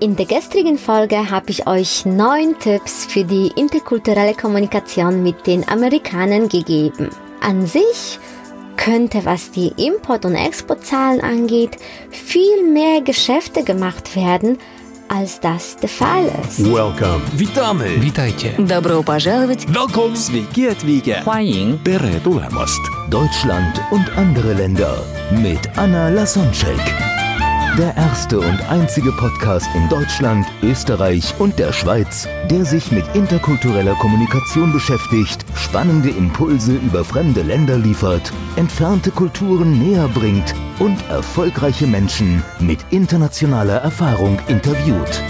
In der gestrigen Folge habe ich euch neun Tipps für die interkulturelle Kommunikation mit den Amerikanern gegeben. An sich könnte, was die Import- und Exportzahlen angeht, viel mehr Geschäfte gemacht werden, als das der Fall ist. Welcome. Witamy. Witajcie. Добро пожаловать. Welcome. Sveiki atvykę. 欢迎 Tere tulemast. Deutschland und andere Länder mit Anna Lasonczek. Der erste und einzige Podcast in Deutschland, Österreich und der Schweiz, der sich mit interkultureller Kommunikation beschäftigt, spannende Impulse über fremde Länder liefert, entfernte Kulturen näher bringt und erfolgreiche Menschen mit internationaler Erfahrung interviewt.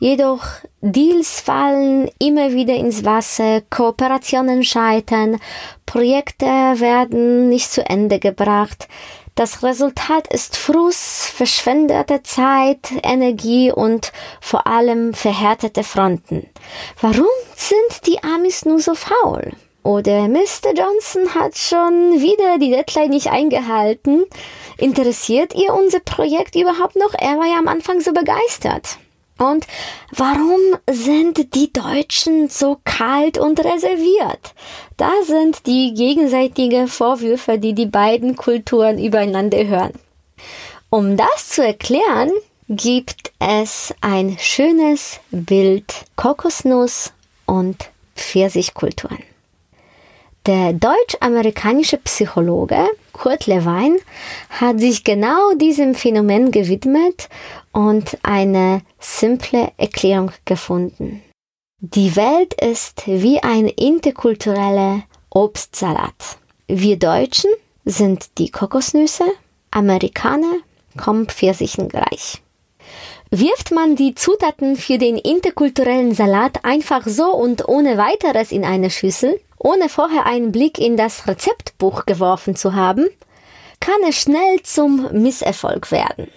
Jedoch Deals fallen immer wieder ins Wasser, Kooperationen scheitern, Projekte werden nicht zu Ende gebracht. Das Resultat ist Frust, verschwendete Zeit, Energie und vor allem verhärtete Fronten. Warum sind die Amis nur so faul? Oder Mr. Johnson hat schon wieder die Deadline nicht eingehalten. Interessiert ihr unser Projekt überhaupt noch? Er war ja am Anfang so begeistert. Und warum sind die Deutschen so kalt und reserviert? Da sind die gegenseitigen Vorwürfe, die die beiden Kulturen übereinander hören. Um das zu erklären, gibt es ein schönes Bild Kokosnuss und Pfirsichkulturen. Der deutsch-amerikanische Psychologe Kurt Lewin hat sich genau diesem Phänomen gewidmet und eine simple Erklärung gefunden. Die Welt ist wie ein interkultureller Obstsalat. Wir Deutschen sind die Kokosnüsse, Amerikaner kommen Pfirsichen gleich. Wirft man die Zutaten für den interkulturellen Salat einfach so und ohne weiteres in eine Schüssel, ohne vorher einen Blick in das Rezeptbuch geworfen zu haben, kann es schnell zum Misserfolg werden.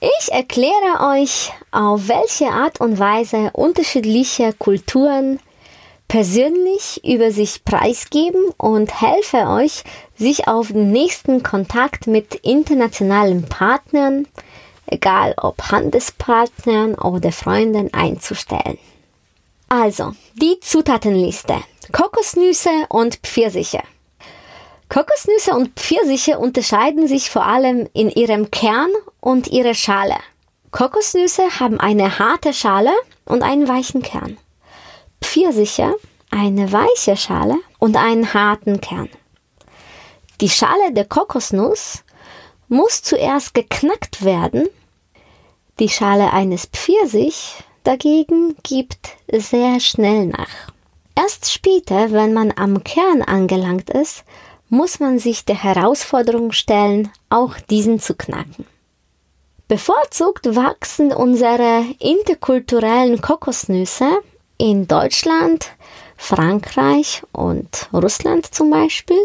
Ich erkläre euch, auf welche Art und Weise unterschiedliche Kulturen persönlich über sich preisgeben und helfe euch, sich auf den nächsten Kontakt mit internationalen Partnern, egal ob Handelspartnern oder Freunden, einzustellen. Also, die Zutatenliste. Kokosnüsse und Pfirsiche. Kokosnüsse und Pfirsiche unterscheiden sich vor allem in ihrem Kern und ihrer Schale. Kokosnüsse haben eine harte Schale und einen weichen Kern. Pfirsiche eine weiche Schale und einen harten Kern. Die Schale der Kokosnuss muss zuerst geknackt werden. Die Schale eines Pfirsich dagegen gibt sehr schnell nach. Erst später, wenn man am Kern angelangt ist, muss man sich der Herausforderung stellen, auch diesen zu knacken. Bevorzugt wachsen unsere interkulturellen Kokosnüsse in Deutschland, Frankreich und Russland zum Beispiel.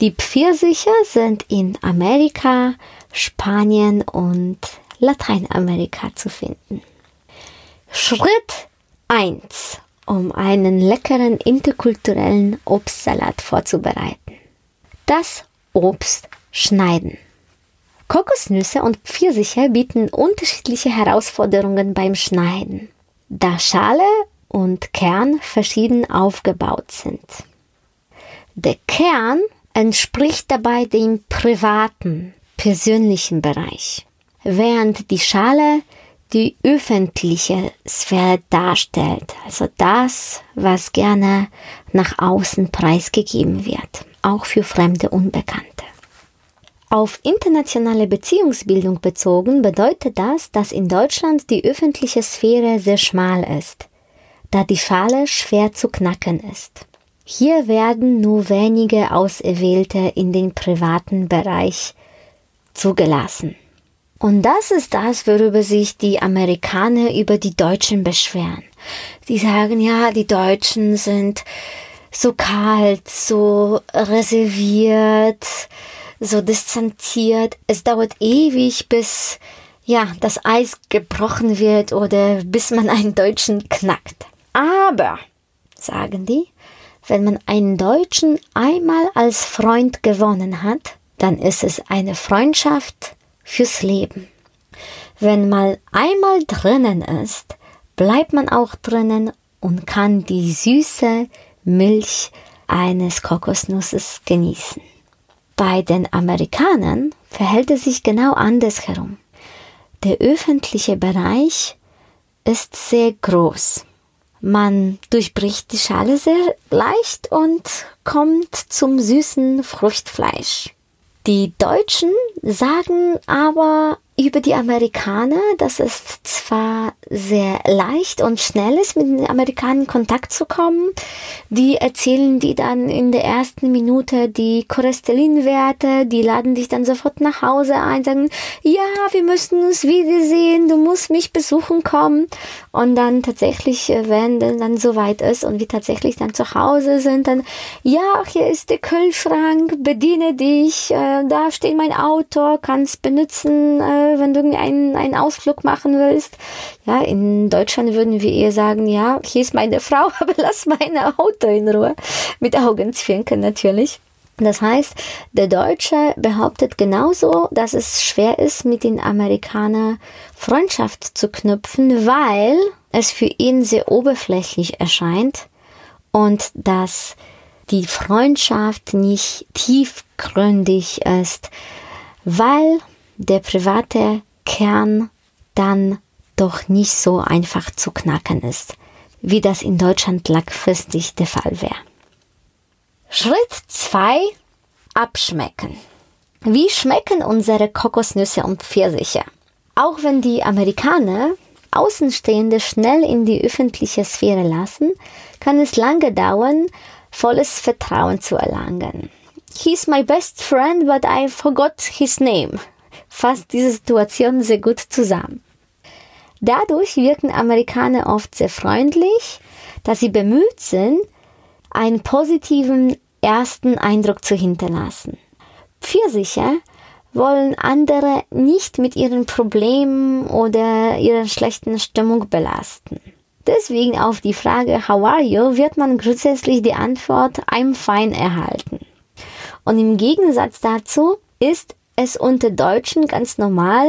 Die Pfirsiche sind in Amerika, Spanien und Lateinamerika zu finden. Schritt 1, um einen leckeren interkulturellen Obstsalat vorzubereiten. Das Obst schneiden. Kokosnüsse und Pfirsiche bieten unterschiedliche Herausforderungen beim Schneiden, da Schale und Kern verschieden aufgebaut sind. Der Kern entspricht dabei dem privaten, persönlichen Bereich, während die Schale die öffentliche Sphäre darstellt, also das, was gerne nach außen preisgegeben wird, auch für fremde Unbekannte. Auf internationale Beziehungsbildung bezogen bedeutet das, dass in Deutschland die öffentliche Sphäre sehr schmal ist, da die Schale schwer zu knacken ist. Hier werden nur wenige Auserwählte in den privaten Bereich zugelassen. Und das ist das, worüber sich die Amerikaner über die Deutschen beschweren. Die sagen, ja, die Deutschen sind so kalt, so reserviert, so distanziert. Es dauert ewig, bis ja, das Eis gebrochen wird oder bis man einen Deutschen knackt. Aber, sagen die, wenn man einen Deutschen einmal als Freund gewonnen hat, dann ist es eine Freundschaft fürs Leben. Wenn man einmal drinnen ist, bleibt man auch drinnen und kann die süße Milch eines Kokosnusses genießen. Bei den Amerikanern verhält es sich genau andersherum. Der öffentliche Bereich ist sehr groß. Man durchbricht die Schale sehr leicht und kommt zum süßen Fruchtfleisch. Die Deutschen sagen aber über die Amerikaner, dass es zwar sehr leicht und schnell ist, mit den Amerikanern in Kontakt zu kommen. Die erzählen die dann in der ersten Minute die Cholesterinwerte, die laden dich dann sofort nach Hause ein, sagen, ja, wir müssen uns wiedersehen, du musst mich besuchen kommen. Und dann tatsächlich, äh, wenn dann soweit ist und wir tatsächlich dann zu Hause sind, dann, ja, hier ist der Kühlschrank, bediene dich, äh, da steht mein Auto, kannst benutzen, wenn du einen, einen Ausflug machen willst. Ja, in Deutschland würden wir eher sagen, ja, hier ist meine Frau, aber lass meine Auto in Ruhe. Mit Augenzwinkern natürlich. Das heißt, der Deutsche behauptet genauso, dass es schwer ist, mit den Amerikanern Freundschaft zu knüpfen, weil es für ihn sehr oberflächlich erscheint und dass die Freundschaft nicht tiefgründig ist, weil der private Kern dann doch nicht so einfach zu knacken ist, wie das in Deutschland langfristig der Fall wäre. Schritt 2. Abschmecken. Wie schmecken unsere Kokosnüsse und Pfirsiche? Auch wenn die Amerikaner Außenstehende schnell in die öffentliche Sphäre lassen, kann es lange dauern, volles Vertrauen zu erlangen. He's my best friend, but I forgot his name, fasst diese Situation sehr gut zusammen. Dadurch wirken Amerikaner oft sehr freundlich, dass sie bemüht sind, einen positiven ersten Eindruck zu hinterlassen. Pfirsiche wollen andere nicht mit ihren Problemen oder ihrer schlechten Stimmung belasten. Deswegen auf die Frage How are you wird man grundsätzlich die Antwort I'm fine erhalten. Und im Gegensatz dazu ist es unter Deutschen ganz normal,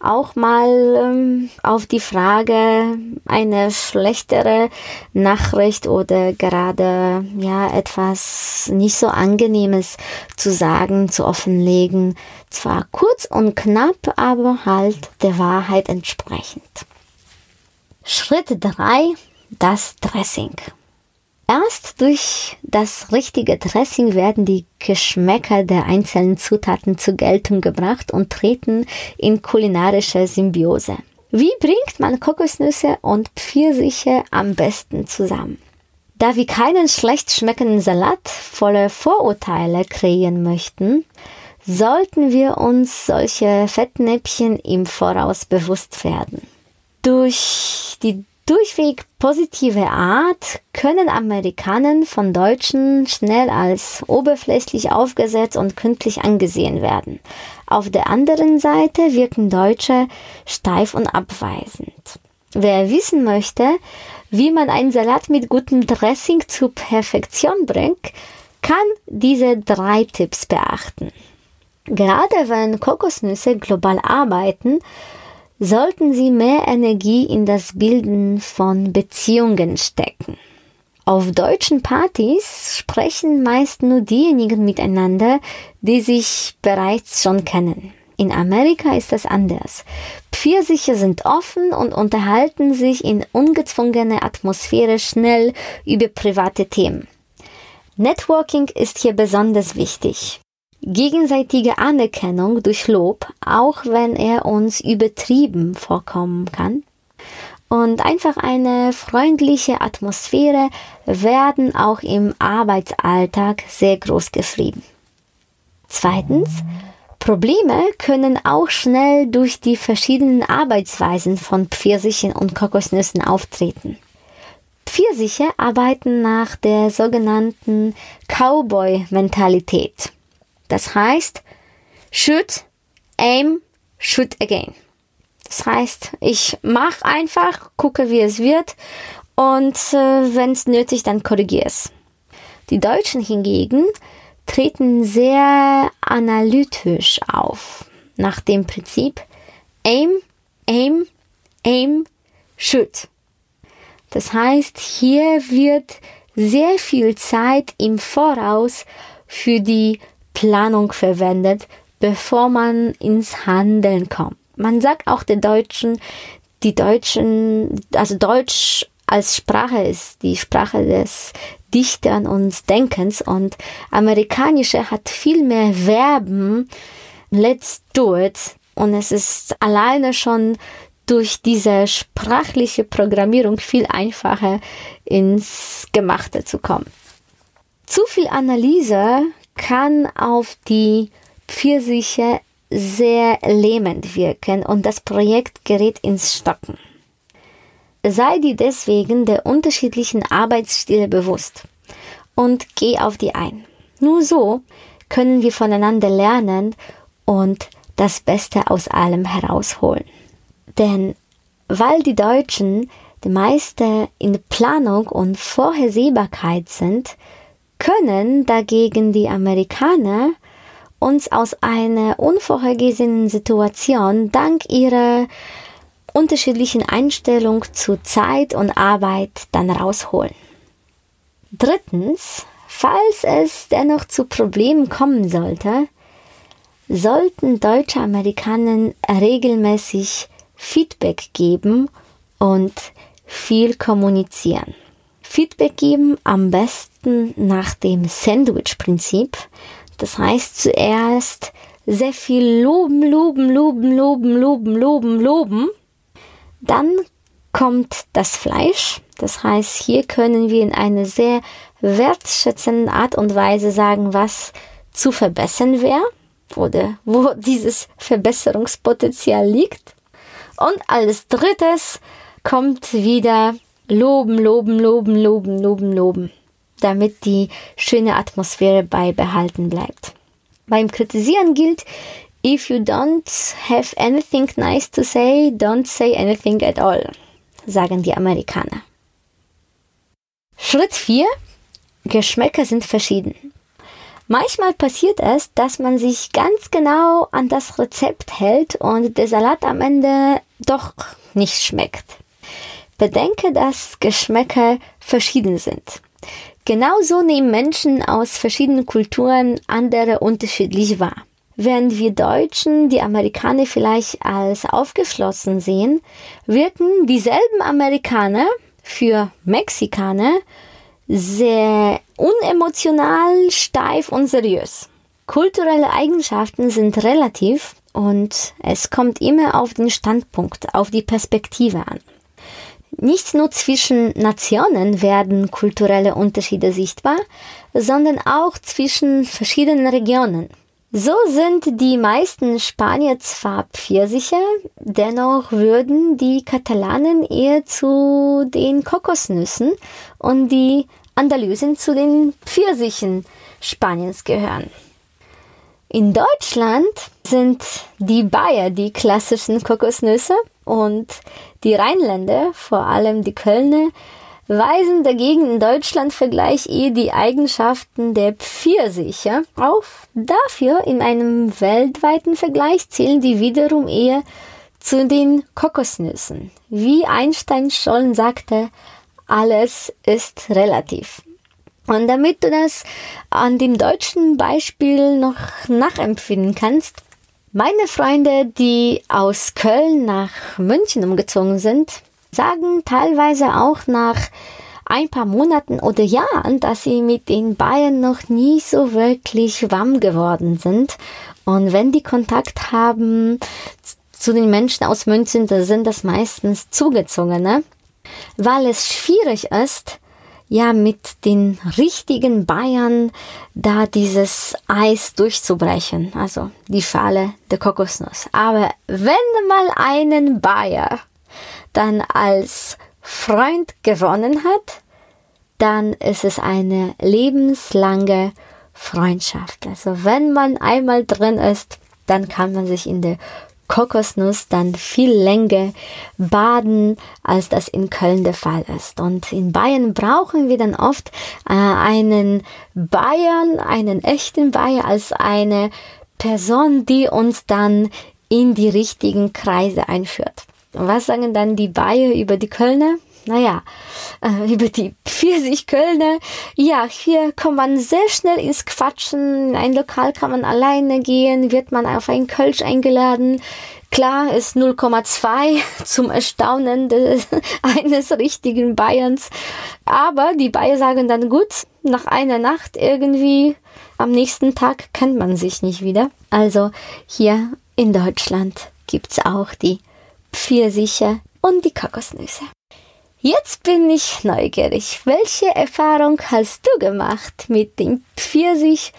auch mal ähm, auf die Frage eine schlechtere Nachricht oder gerade ja etwas nicht so angenehmes zu sagen, zu offenlegen. Zwar kurz und knapp, aber halt der Wahrheit entsprechend. Schritt 3. Das Dressing. Erst durch das richtige Dressing werden die Geschmäcker der einzelnen Zutaten zur Geltung gebracht und treten in kulinarische Symbiose. Wie bringt man Kokosnüsse und Pfirsiche am besten zusammen? Da wir keinen schlecht schmeckenden Salat voller Vorurteile kreieren möchten, sollten wir uns solche Fettnäpfchen im Voraus bewusst werden. Durch die durchweg positive Art können Amerikaner von Deutschen schnell als oberflächlich aufgesetzt und kündlich angesehen werden. Auf der anderen Seite wirken Deutsche steif und abweisend. Wer wissen möchte, wie man einen Salat mit gutem Dressing zur Perfektion bringt, kann diese drei Tipps beachten. Gerade wenn Kokosnüsse global arbeiten, sollten sie mehr Energie in das Bilden von Beziehungen stecken. Auf deutschen Partys sprechen meist nur diejenigen miteinander, die sich bereits schon kennen. In Amerika ist das anders. Pfirsiche sind offen und unterhalten sich in ungezwungener Atmosphäre schnell über private Themen. Networking ist hier besonders wichtig gegenseitige Anerkennung durch Lob, auch wenn er uns übertrieben vorkommen kann. Und einfach eine freundliche Atmosphäre werden auch im Arbeitsalltag sehr groß geschrieben. Zweitens, Probleme können auch schnell durch die verschiedenen Arbeitsweisen von Pfirsichen und Kokosnüssen auftreten. Pfirsiche arbeiten nach der sogenannten Cowboy-Mentalität. Das heißt, shoot, aim, shoot again. Das heißt, ich mache einfach, gucke, wie es wird und äh, wenn es nötig, dann korrigiere es. Die Deutschen hingegen treten sehr analytisch auf, nach dem Prinzip aim, aim, aim, shoot. Das heißt, hier wird sehr viel Zeit im Voraus für die Planung verwendet, bevor man ins Handeln kommt. Man sagt auch den Deutschen, die Deutschen, also Deutsch als Sprache ist die Sprache des Dichtern und Denkens und amerikanische hat viel mehr Verben. Let's do it. Und es ist alleine schon durch diese sprachliche Programmierung viel einfacher ins Gemachte zu kommen. Zu viel Analyse kann auf die Pfirsiche sehr lähmend wirken und das Projekt gerät ins Stocken. Sei dir deswegen der unterschiedlichen Arbeitsstile bewusst und geh auf die ein. Nur so können wir voneinander lernen und das Beste aus allem herausholen. Denn weil die Deutschen die meiste in Planung und Vorhersehbarkeit sind, können dagegen die Amerikaner uns aus einer unvorhergesehenen Situation dank ihrer unterschiedlichen Einstellung zu Zeit und Arbeit dann rausholen. Drittens, falls es dennoch zu Problemen kommen sollte, sollten deutsche Amerikaner regelmäßig Feedback geben und viel kommunizieren. Feedback geben am besten nach dem Sandwich-Prinzip. Das heißt zuerst sehr viel loben, loben, loben, loben, loben, loben, loben. Dann kommt das Fleisch. Das heißt, hier können wir in einer sehr wertschätzenden Art und Weise sagen, was zu verbessern wäre oder wo dieses Verbesserungspotenzial liegt. Und als drittes kommt wieder loben, loben, loben, loben, loben, loben, damit die schöne Atmosphäre beibehalten bleibt. Beim Kritisieren gilt, if you don't have anything nice to say, don't say anything at all, sagen die Amerikaner. Schritt 4. Geschmäcker sind verschieden. Manchmal passiert es, dass man sich ganz genau an das Rezept hält und der Salat am Ende doch nicht schmeckt. Bedenke, dass Geschmäcker verschieden sind. Genauso nehmen Menschen aus verschiedenen Kulturen andere unterschiedlich wahr. Während wir Deutschen die Amerikaner vielleicht als aufgeschlossen sehen, wirken dieselben Amerikaner für Mexikaner sehr unemotional, steif und seriös. Kulturelle Eigenschaften sind relativ und es kommt immer auf den Standpunkt, auf die Perspektive an. Nicht nur zwischen Nationen werden kulturelle Unterschiede sichtbar, sondern auch zwischen verschiedenen Regionen. So sind die meisten Spanier zwar Pfirsiche, dennoch würden die Katalanen eher zu den Kokosnüssen und die Andalusen zu den Pfirsichen Spaniens gehören. In Deutschland sind die Bayer die klassischen Kokosnüsse und die Rheinländer, vor allem die Kölner, weisen dagegen in Deutschland Vergleich eher die Eigenschaften der Pfirsiche auf. Dafür in einem weltweiten Vergleich zählen die wiederum eher zu den Kokosnüssen. Wie Einstein schon sagte, alles ist relativ. Und damit du das an dem deutschen Beispiel noch nachempfinden kannst, meine Freunde, die aus Köln nach München umgezogen sind, sagen teilweise auch nach ein paar Monaten oder Jahren, dass sie mit den Bayern noch nie so wirklich warm geworden sind. Und wenn die Kontakt haben zu den Menschen aus München, da sind das meistens Zugezogene weil es schwierig ist, ja, mit den richtigen Bayern da dieses Eis durchzubrechen, also die Schale der Kokosnuss. Aber wenn mal einen Bayer dann als Freund gewonnen hat, dann ist es eine lebenslange Freundschaft. Also wenn man einmal drin ist, dann kann man sich in der Kokosnuss dann viel länger baden, als das in Köln der Fall ist. Und in Bayern brauchen wir dann oft äh, einen Bayern, einen echten Bayer als eine Person, die uns dann in die richtigen Kreise einführt. Was sagen dann die Bayer über die Kölner? Naja, äh, über die Pfirsich-Kölner. Ja, hier kommt man sehr schnell ins Quatschen. In ein Lokal kann man alleine gehen, wird man auf ein Kölsch eingeladen. Klar ist 0,2 zum Erstaunen des, eines richtigen Bayerns. Aber die Bayer sagen dann gut, nach einer Nacht irgendwie, am nächsten Tag kennt man sich nicht wieder. Also hier in Deutschland gibt's auch die Pfirsiche und die Kokosnüsse. Jetzt bin ich neugierig. Welche Erfahrung hast du gemacht mit den Pfirsich-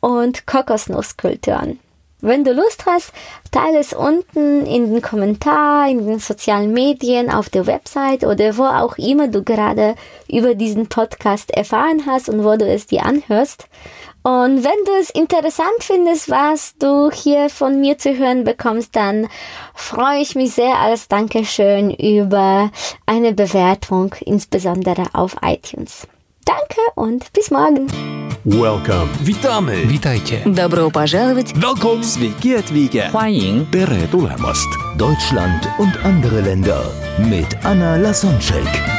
und Kokosnusskulturen? Wenn du Lust hast, teile es unten in den Kommentaren, in den sozialen Medien, auf der Website oder wo auch immer du gerade über diesen Podcast erfahren hast und wo du es dir anhörst. Und wenn du es interessant findest, was du hier von mir zu hören bekommst, dann freue ich mich sehr als Dankeschön über eine Bewertung, insbesondere auf iTunes. Danke und bis morgen. Welcome. Witamy. Witajcie. Добро пожаловать! Welcome. Sveiki atvykę. 欢迎 Tere tulemast. Deutschland und andere Länder mit Anna Lasonczek.